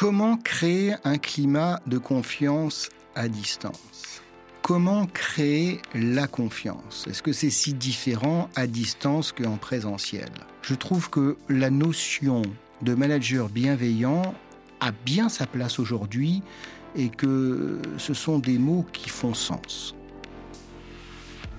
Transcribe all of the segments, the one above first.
Comment créer un climat de confiance à distance? Comment créer la confiance? Est-ce que c'est si différent à distance qu'en présentiel? Je trouve que la notion de manager bienveillant a bien sa place aujourd'hui et que ce sont des mots qui font sens.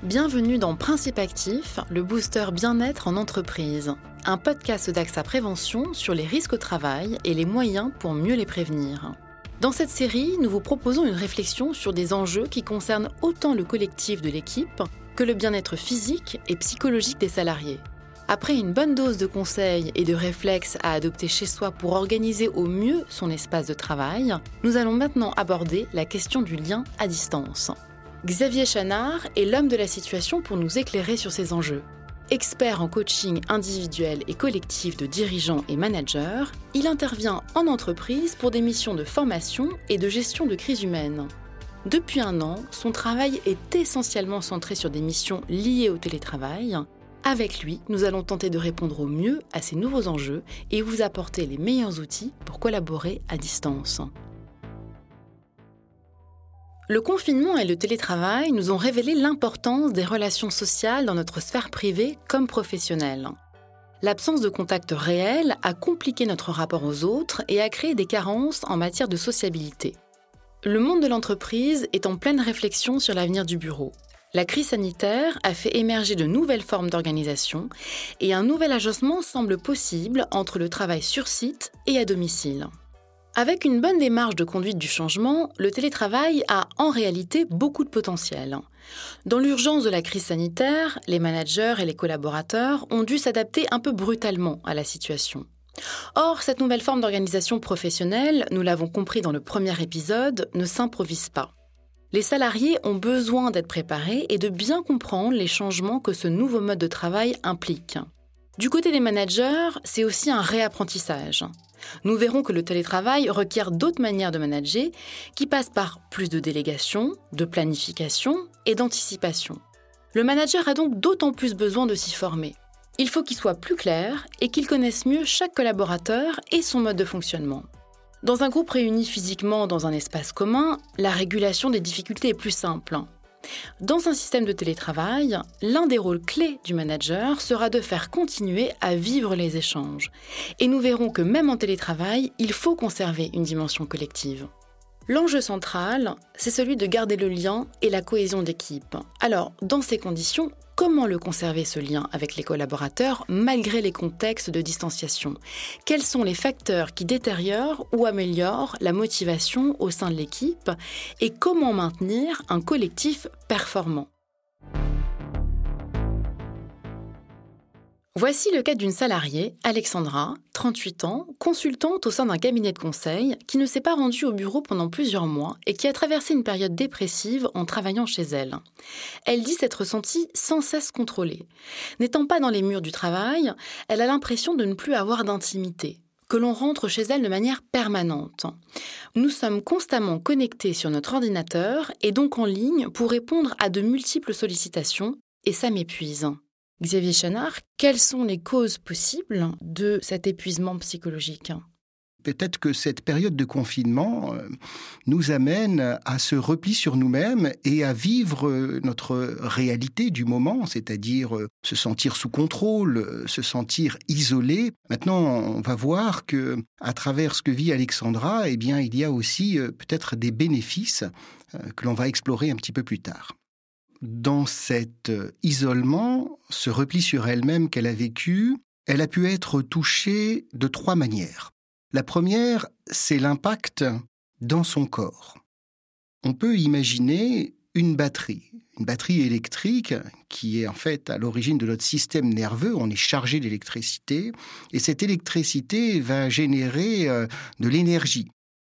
Bienvenue dans Principe Actif, le booster bien-être en entreprise, un podcast d'AXA Prévention sur les risques au travail et les moyens pour mieux les prévenir. Dans cette série, nous vous proposons une réflexion sur des enjeux qui concernent autant le collectif de l'équipe que le bien-être physique et psychologique des salariés. Après une bonne dose de conseils et de réflexes à adopter chez soi pour organiser au mieux son espace de travail, nous allons maintenant aborder la question du lien à distance. Xavier Chanard est l'homme de la situation pour nous éclairer sur ces enjeux. Expert en coaching individuel et collectif de dirigeants et managers, il intervient en entreprise pour des missions de formation et de gestion de crise humaine. Depuis un an, son travail est essentiellement centré sur des missions liées au télétravail. Avec lui, nous allons tenter de répondre au mieux à ces nouveaux enjeux et vous apporter les meilleurs outils pour collaborer à distance. Le confinement et le télétravail nous ont révélé l'importance des relations sociales dans notre sphère privée comme professionnelle. L'absence de contact réel a compliqué notre rapport aux autres et a créé des carences en matière de sociabilité. Le monde de l'entreprise est en pleine réflexion sur l'avenir du bureau. La crise sanitaire a fait émerger de nouvelles formes d'organisation et un nouvel agencement semble possible entre le travail sur site et à domicile. Avec une bonne démarche de conduite du changement, le télétravail a en réalité beaucoup de potentiel. Dans l'urgence de la crise sanitaire, les managers et les collaborateurs ont dû s'adapter un peu brutalement à la situation. Or, cette nouvelle forme d'organisation professionnelle, nous l'avons compris dans le premier épisode, ne s'improvise pas. Les salariés ont besoin d'être préparés et de bien comprendre les changements que ce nouveau mode de travail implique. Du côté des managers, c'est aussi un réapprentissage. Nous verrons que le télétravail requiert d'autres manières de manager qui passent par plus de délégation, de planification et d'anticipation. Le manager a donc d'autant plus besoin de s'y former. Il faut qu'il soit plus clair et qu'il connaisse mieux chaque collaborateur et son mode de fonctionnement. Dans un groupe réuni physiquement dans un espace commun, la régulation des difficultés est plus simple. Dans un système de télétravail, l'un des rôles clés du manager sera de faire continuer à vivre les échanges. Et nous verrons que même en télétravail, il faut conserver une dimension collective. L'enjeu central, c'est celui de garder le lien et la cohésion d'équipe. Alors, dans ces conditions, comment le conserver ce lien avec les collaborateurs malgré les contextes de distanciation? Quels sont les facteurs qui détériorent ou améliorent la motivation au sein de l'équipe? Et comment maintenir un collectif performant? Voici le cas d'une salariée, Alexandra, 38 ans, consultante au sein d'un cabinet de conseil, qui ne s'est pas rendue au bureau pendant plusieurs mois et qui a traversé une période dépressive en travaillant chez elle. Elle dit s'être sentie sans cesse contrôlée. N'étant pas dans les murs du travail, elle a l'impression de ne plus avoir d'intimité que l'on rentre chez elle de manière permanente. Nous sommes constamment connectés sur notre ordinateur et donc en ligne pour répondre à de multiples sollicitations, et ça m'épuise. Xavier Chanard, quelles sont les causes possibles de cet épuisement psychologique? Peut-être que cette période de confinement euh, nous amène à se repli sur nous-mêmes et à vivre euh, notre réalité du moment, c'est-à-dire euh, se sentir sous contrôle, se sentir isolé. Maintenant, on va voir que à travers ce que vit Alexandra, eh bien, il y a aussi peut-être des bénéfices que l'on va explorer un petit peu plus tard dans cet euh, isolement, ce repli sur elle-même qu'elle a vécu, elle a pu être touchée de trois manières. La première, c'est l'impact dans son corps. On peut imaginer une batterie, une batterie électrique qui est en fait à l'origine de notre système nerveux, on est chargé d'électricité, et cette électricité va générer euh, de l'énergie.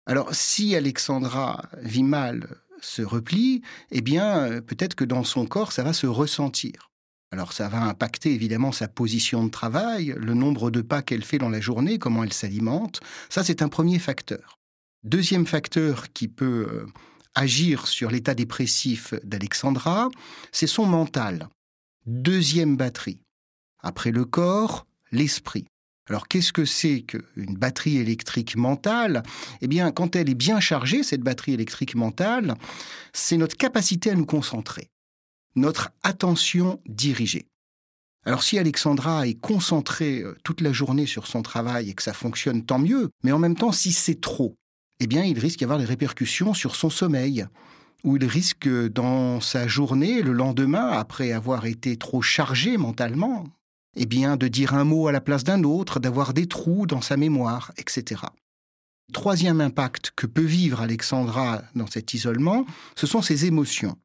Alors si Alexandra vit mal se replie, eh bien, euh, peut-être que dans son corps, ça va se ressentir. Alors ça va impacter évidemment sa position de travail, le nombre de pas qu'elle fait dans la journée, comment elle s'alimente. Ça, c'est un premier facteur. Deuxième facteur qui peut euh, agir sur l'état dépressif d'Alexandra, c'est son mental. Deuxième batterie. Après le corps, l'esprit. Alors qu'est-ce que c'est qu'une batterie électrique mentale? Eh bien, quand elle est bien chargée, cette batterie électrique mentale, c'est notre capacité à nous concentrer, notre attention dirigée. Alors si Alexandra est concentrée euh, toute la journée sur son travail et que ça fonctionne, tant mieux, mais en même temps, si c'est trop, eh bien, il risque d'y avoir des répercussions sur son sommeil, ou il risque dans sa journée, le lendemain, après avoir été trop chargé mentalement, eh bien, de dire un mot à la place d'un autre, d'avoir des trous dans sa mémoire, etc. Troisième impact que peut vivre Alexandra dans cet isolement, ce sont ses émotions.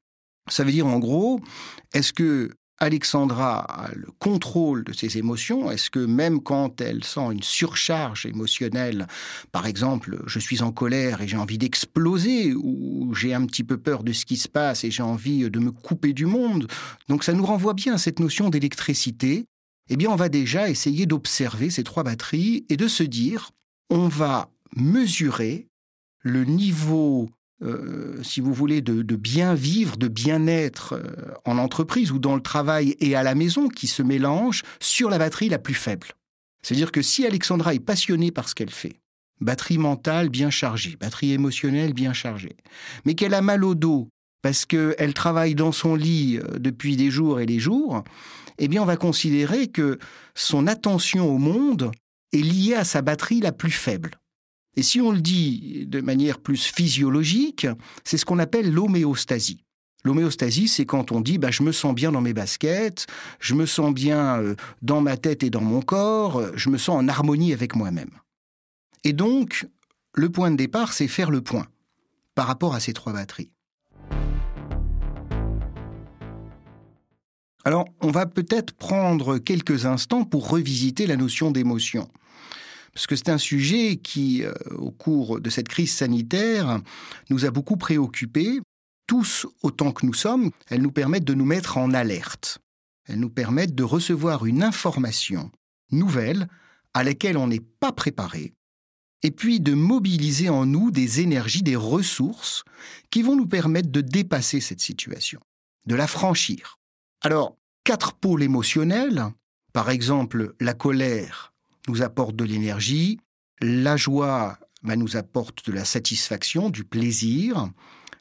Ça veut dire en gros, est-ce que Alexandra a le contrôle de ses émotions? Est-ce que même quand elle sent une surcharge émotionnelle, par exemple, je suis en colère et j'ai envie d'exploser, ou j'ai un petit peu peur de ce qui se passe et j'ai envie de me couper du monde, donc ça nous renvoie bien à cette notion d'électricité, eh bien on va déjà essayer d'observer ces trois batteries et de se dire, on va mesurer le niveau euh, si vous voulez, de, bien vivre, de bien-être euh, en entreprise ou dans le travail et à la maison qui se mélangent sur la batterie la plus faible. C'est-à-dire que si Alexandra est passionnée par ce qu'elle fait, batterie mentale bien chargée, batterie émotionnelle bien chargée, mais qu'elle a mal au dos parce qu'elle travaille dans son lit euh, depuis des jours et des jours, eh bien on va considérer que son attention au monde est liée à sa batterie la plus faible. Et si on le dit de manière plus physiologique, c'est ce qu'on appelle l'homéostasie. L'homéostasie, c'est quand on dit bah, je me sens bien dans mes baskets, je me sens bien euh, dans ma tête et dans mon corps, je me sens en harmonie avec moi-même. Et donc, le point de départ, c'est faire le point par rapport à ces trois batteries. Alors, on va peut-être prendre quelques instants pour revisiter la notion d'émotion parce que c'est un sujet qui, euh, au cours de cette crise sanitaire, nous a beaucoup préoccupés. Tous autant que nous sommes, elles nous permettent de nous mettre en alerte. Elles nous permettent de recevoir une information nouvelle à laquelle on n'est pas préparé, et puis de mobiliser en nous des énergies, des ressources qui vont nous permettre de dépasser cette situation, de la franchir. Alors, quatre pôles émotionnels, par exemple la colère, nous apporte de l'énergie, la joie bah, nous apporte de la satisfaction, du plaisir,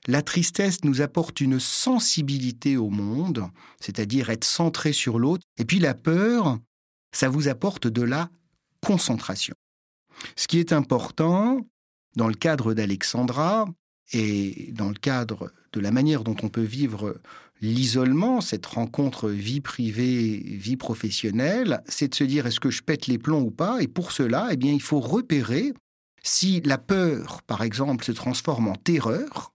la tristesse nous apporte une sensibilité au monde, c'est-à-dire être centré sur l'autre, et puis la peur, ça vous apporte de la concentration. Ce qui est important dans le cadre d'Alexandra et dans le cadre de la manière dont on peut vivre l'isolement, cette rencontre vie privée, vie professionnelle, c'est de se dire est-ce que je pète les plombs ou pas? Et pour cela, eh bien, il faut repérer si la peur, par exemple, se transforme en terreur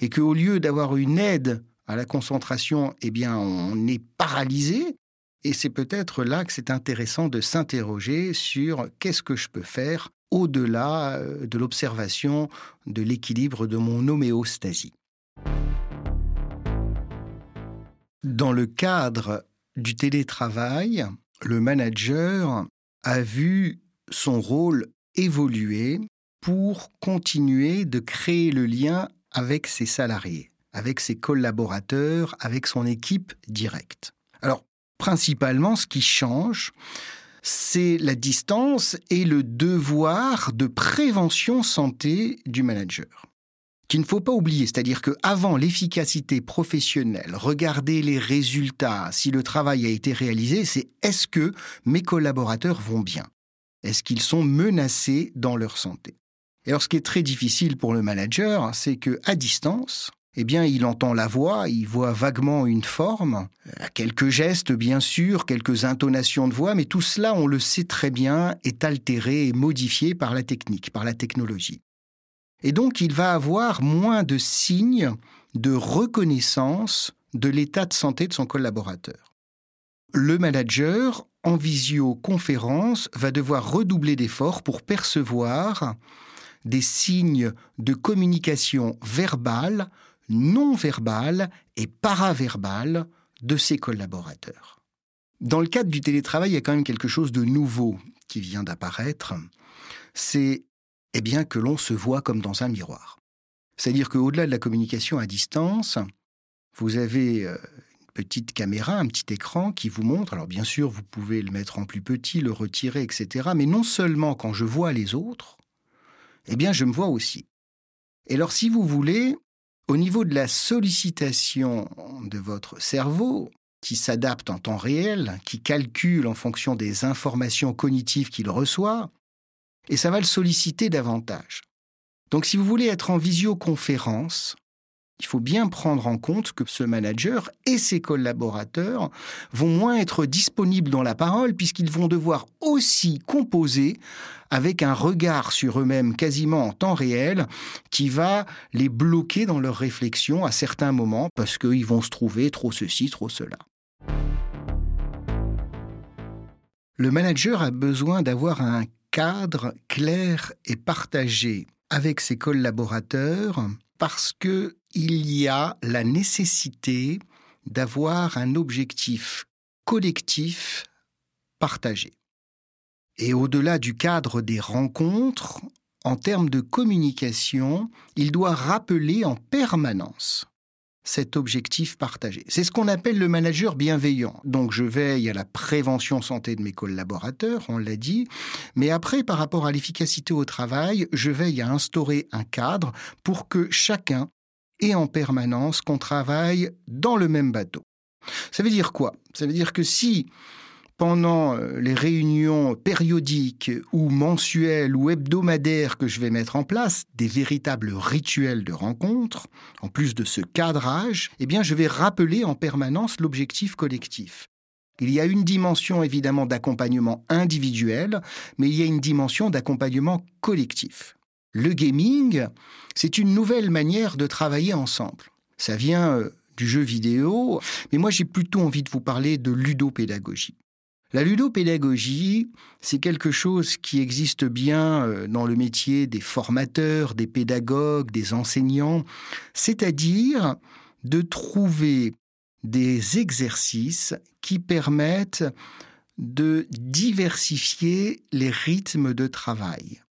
et qu'au lieu d'avoir une aide à la concentration, eh bien, on est paralysé. Et c'est peut-être là que c'est intéressant de s'interroger sur qu'est-ce que je peux faire au-delà euh, de l'observation de l'équilibre de mon homéostasie. Dans le cadre du télétravail, le manager a vu son rôle évoluer pour continuer de créer le lien avec ses salariés, avec ses collaborateurs, avec son équipe directe. Alors, principalement, ce qui change, c'est la distance et le devoir de prévention santé du manager qu'il ne faut pas oublier, c'est-à-dire que avant l'efficacité professionnelle, regarder les résultats, si le travail a été réalisé, c'est est-ce que mes collaborateurs vont bien? Est-ce qu'ils sont menacés dans leur santé? Et alors ce qui est très difficile pour le manager, c'est que à distance, eh bien, il entend la voix, il voit vaguement une forme, euh, quelques gestes, bien sûr, quelques intonations de voix, mais tout cela, on le sait très bien, est altéré et modifié par la technique, par la technologie. Et donc, il va avoir moins de signes de reconnaissance de l'état de santé de son collaborateur. Le manager, en visioconférence, va devoir redoubler d'efforts pour percevoir des signes de communication verbale, non verbale et paraverbale de ses collaborateurs. Dans le cadre du télétravail, il y a quand même quelque chose de nouveau qui vient d'apparaître. C'est eh bien que l'on se voit comme dans un miroir. C'est-à-dire qu'au-delà de la communication à distance, vous avez euh, une petite caméra, un petit écran qui vous montre. Alors bien sûr, vous pouvez le mettre en plus petit, le retirer, etc. Mais non seulement quand je vois les autres, eh bien je me vois aussi. Et alors si vous voulez, au niveau de la sollicitation de votre cerveau, qui s'adapte en temps réel, qui calcule en fonction des informations cognitives qu'il reçoit, et ça va le solliciter davantage. Donc si vous voulez être en visioconférence, il faut bien prendre en compte que ce manager et ses collaborateurs vont moins être disponibles dans la parole puisqu'ils vont devoir aussi composer avec un regard sur eux-mêmes quasiment en temps réel qui va les bloquer dans leur réflexion à certains moments parce qu'ils vont se trouver trop ceci, trop cela. Le manager a besoin d'avoir un cadre clair et partagé avec ses collaborateurs parce que il y a la nécessité d'avoir un objectif collectif partagé. Et au-delà du cadre des rencontres, en termes de communication, il doit rappeler en permanence cet objectif partagé. C'est ce qu'on appelle le manager bienveillant. Donc je veille à la prévention santé de mes collaborateurs, on l'a dit, mais après par rapport à l'efficacité au travail, je veille à instaurer un cadre pour que chacun ait en permanence qu'on travaille dans le même bateau. Ça veut dire quoi? Ça veut dire que si pendant euh, les réunions périodiques ou mensuelles ou hebdomadaires que je vais mettre en place, des véritables rituels de rencontre, en plus de ce cadrage, eh bien je vais rappeler en permanence l'objectif collectif. Il y a une dimension évidemment d'accompagnement individuel, mais il y a une dimension d'accompagnement collectif. Le gaming, c'est une nouvelle manière de travailler ensemble. Ça vient euh, du jeu vidéo, mais moi j'ai plutôt envie de vous parler de ludopédagogie. La ludopédagogie, c'est quelque chose qui existe bien euh, dans le métier des formateurs, des pédagogues, des enseignants, c'est-à-dire de trouver des exercices qui permettent de diversifier les rythmes de travail,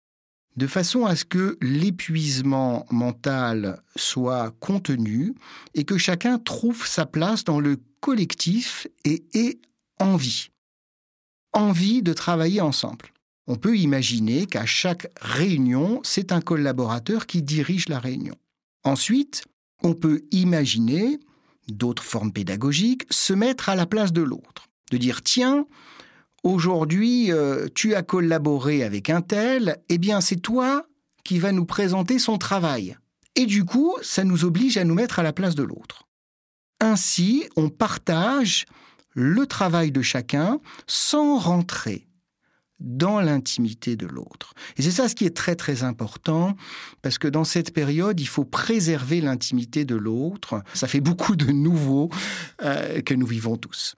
de façon à ce que l'épuisement mental soit contenu et que chacun trouve sa place dans le collectif et ait envie envie de travailler ensemble. On peut imaginer qu'à chaque réunion, c'est un collaborateur qui dirige la réunion. Ensuite, on peut imaginer, d'autres formes pédagogiques, se mettre à la place de l'autre. De dire, tiens, aujourd'hui, euh, tu as collaboré avec un tel, eh bien c'est toi qui vas nous présenter son travail. Et du coup, ça nous oblige à nous mettre à la place de l'autre. Ainsi, on partage le travail de chacun sans rentrer dans l'intimité de l'autre. Et c'est ça ce qui est très très important, parce que dans cette période, il faut préserver l'intimité de l'autre. Ça fait beaucoup de nouveaux euh, que nous vivons tous.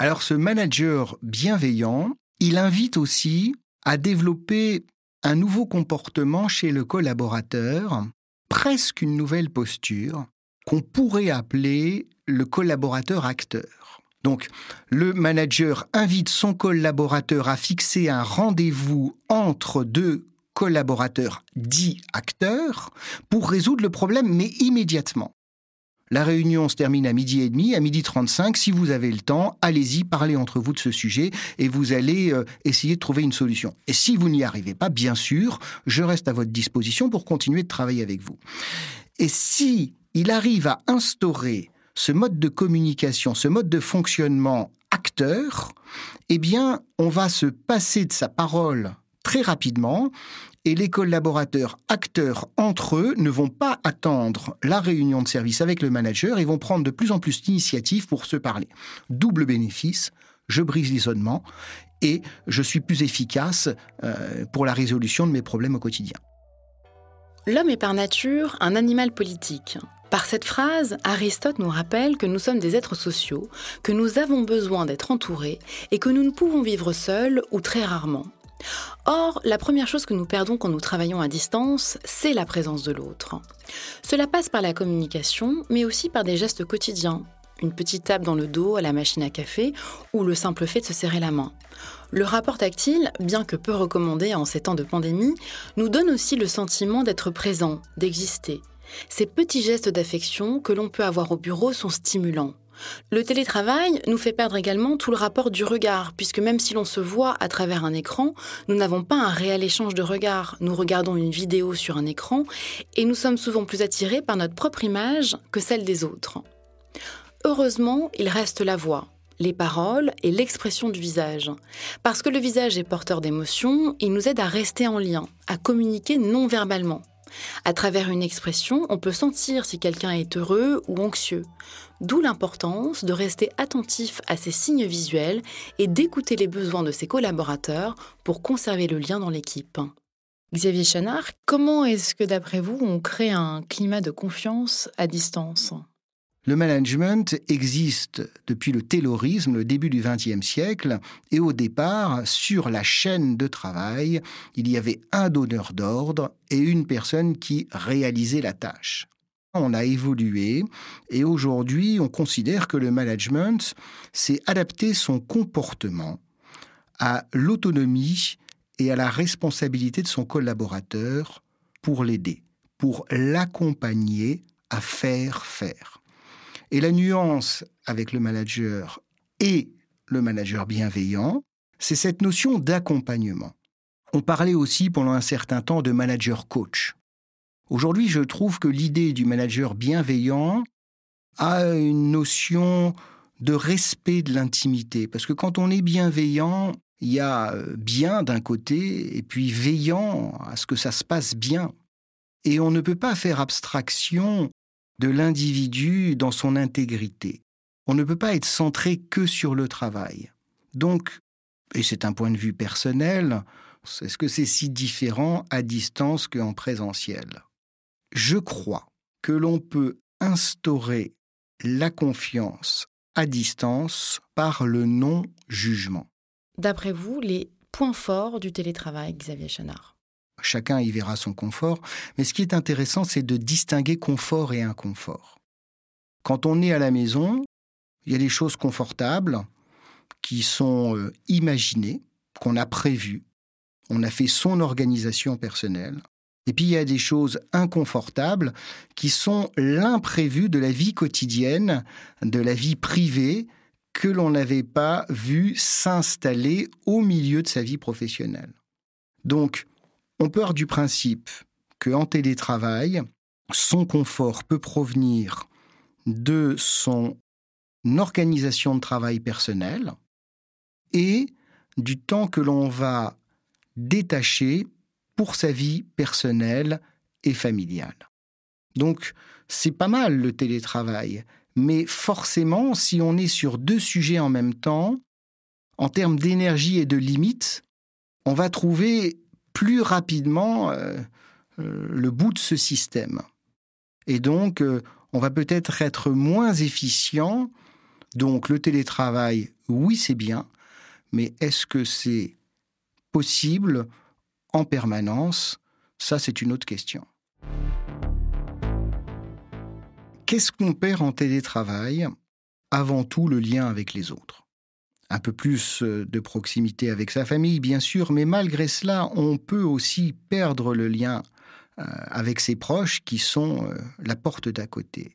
Alors ce manager bienveillant, il invite aussi à développer un nouveau comportement chez le collaborateur, presque une nouvelle posture, qu'on pourrait appeler le collaborateur acteur. Donc, le manager invite son collaborateur à fixer un rendez-vous entre deux collaborateurs dits acteurs pour résoudre le problème, mais immédiatement. La réunion se termine à midi et demi, à midi 35. Si vous avez le temps, allez-y, parlez entre vous de ce sujet et vous allez euh, essayer de trouver une solution. Et si vous n'y arrivez pas, bien sûr, je reste à votre disposition pour continuer de travailler avec vous. Et si il arrive à instaurer ce mode de communication, ce mode de fonctionnement acteur, eh bien, on va se passer de sa parole très rapidement et les collaborateurs acteurs entre eux ne vont pas attendre la réunion de service avec le manager et vont prendre de plus en plus d'initiatives pour se parler. Double bénéfice, je brise l'isolement et je suis plus efficace euh, pour la résolution de mes problèmes au quotidien. L'homme est par nature un animal politique. Par cette phrase, Aristote nous rappelle que nous sommes des êtres sociaux, que nous avons besoin d'être entourés et que nous ne pouvons vivre seuls ou très rarement. Or, la première chose que nous perdons quand nous travaillons à distance, c'est la présence de l'autre. Cela passe par la communication, mais aussi par des gestes quotidiens, une petite tape dans le dos à la machine à café ou le simple fait de se serrer la main. Le rapport tactile, bien que peu recommandé en ces temps de pandémie, nous donne aussi le sentiment d'être présent, d'exister, Ces petits gestes d'affection que l'on peut avoir au bureau sont stimulants. Le télétravail nous fait perdre également tout le rapport du regard, puisque même si l'on se voit à travers un écran, nous n'avons pas un réel échange de regard. Nous regardons une vidéo sur un écran et nous sommes souvent plus attirés par notre propre image que celle des autres. Heureusement, il reste la voix, les paroles et l'expression du visage. Parce que le visage est porteur d'émotions, il nous aide à rester en lien, à communiquer non verbalement. À travers une expression, on peut sentir si quelqu'un est heureux ou anxieux. D'où l'importance de rester attentif à ces signes visuels et d'écouter les besoins de ses collaborateurs pour conserver le lien dans l'équipe. Xavier Chanard, comment est-ce que d'après vous on crée un climat de confiance à distance? Le management existe depuis le taylorisme, le début du XXe siècle, et au départ, sur la chaîne de travail, il y avait un donneur d'ordre et une personne qui réalisait la tâche. On a évolué et aujourd'hui, on considère que le management, c'est adapter son comportement à l'autonomie et à la responsabilité de son collaborateur pour l'aider, pour l'accompagner à faire faire. Et la nuance avec le manager et le manager bienveillant, c'est cette notion d'accompagnement. On parlait aussi pendant un certain temps de manager coach. Aujourd'hui, je trouve que l'idée du manager bienveillant a une notion de respect de l'intimité. Parce que quand on est bienveillant, il y a euh, bien d'un côté et puis veillant à ce que ça se passe bien. Et on ne peut pas faire abstraction de l'individu dans son intégrité. On ne peut pas être centré que sur le travail. Donc, et c'est un point de vue personnel, est-ce que c'est si différent à distance qu'en présentiel? Je crois que l'on peut instaurer la confiance à distance par le non-jugement. D'après vous, les points forts du télétravail, Xavier Chenard? Chacun y verra son confort, mais ce qui est intéressant, c'est de distinguer confort et inconfort. Quand on est à la maison, il y a des choses confortables qui sont euh, imaginées, qu'on a prévues, on a fait son organisation personnelle, et puis il y a des choses inconfortables qui sont l'imprévu de la vie quotidienne, de la vie privée, que l'on n'avait pas vu s'installer au milieu de sa vie professionnelle. Donc, on part du principe qu'en télétravail, son confort peut provenir de son organisation de travail personnelle et du temps que l'on va détacher pour sa vie personnelle et familiale. Donc, c'est pas mal le télétravail, mais forcément, si on est sur deux sujets en même temps, en termes d'énergie et de limites, on va trouver plus rapidement euh, euh, le bout de ce système. Et donc, euh, on va peut-être être moins efficient. Donc, le télétravail, oui, c'est bien, mais est-ce que c'est possible en permanence? Ça, c'est une autre question. Qu'est-ce qu'on perd en télétravail? Avant tout, le lien avec les autres un peu plus euh, de proximité avec sa famille, bien sûr, mais malgré cela, on peut aussi perdre le lien euh, avec ses proches qui sont euh, la porte d'à côté.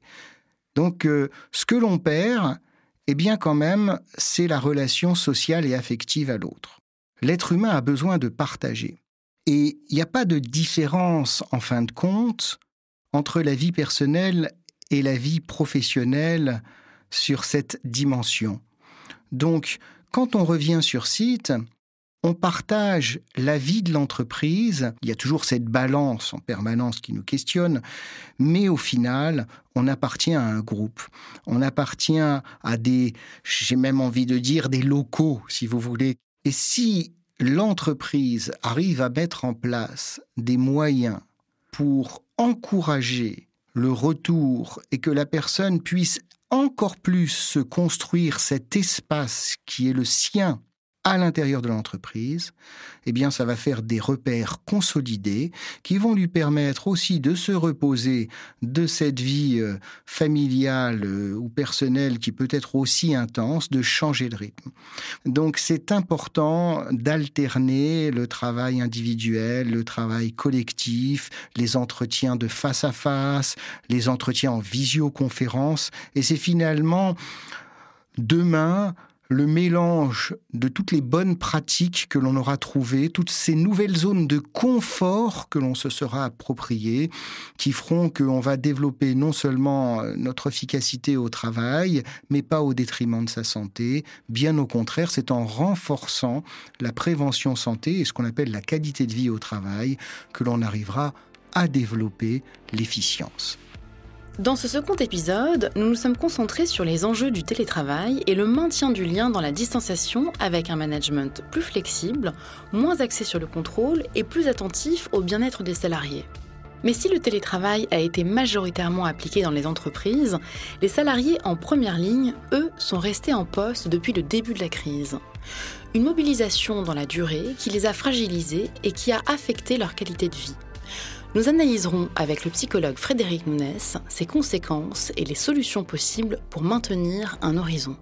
Donc, ce que l'on perd, eh bien quand même, c'est la relation sociale et affective à l'autre. L'être humain a besoin de partager. Et il n'y a pas de différence, en fin de compte, entre la vie personnelle et la vie professionnelle sur cette dimension. Donc, quand on revient sur site, on partage la vie de l'entreprise. Il y a toujours cette balance en permanence qui nous questionne, mais au final, on appartient à un groupe. On appartient à des, j'ai même envie de dire, des locaux, si vous voulez. Et si l'entreprise arrive à mettre en place des moyens pour encourager le retour et que la personne puisse encore plus se construire cet espace qui est le sien à l'intérieur de l'entreprise, eh bien, ça va faire des repères consolidés qui vont lui permettre aussi de se reposer de cette vie euh, familiale euh, ou personnelle qui peut être aussi intense, de changer de rythme. Donc, c'est important d'alterner le travail individuel, le travail collectif, les entretiens de face à face, les entretiens en visioconférence, et c'est finalement demain le mélange de toutes les bonnes pratiques que l'on aura trouvées, toutes ces nouvelles zones de confort que l'on se sera appropriées, qui feront qu'on va développer non seulement euh, notre efficacité au travail, mais pas au détriment de sa santé. Bien au contraire, c'est en renforçant la prévention santé et ce qu'on appelle la qualité de vie au travail que l'on arrivera à développer l'efficience. Dans ce second épisode, nous nous sommes concentrés sur les enjeux du télétravail et le maintien du lien dans la distanciation avec un management plus flexible, moins axé sur le contrôle et plus attentif au bien-être des salariés. Mais si le télétravail a été majoritairement appliqué dans les entreprises, les salariés en première ligne, eux, sont restés en poste depuis le début de la crise. Une mobilisation dans la durée qui les a fragilisés et qui a affecté leur qualité de vie. Nous analyserons avec le psychologue Frédéric Nunes ses conséquences et les solutions possibles pour maintenir un horizon.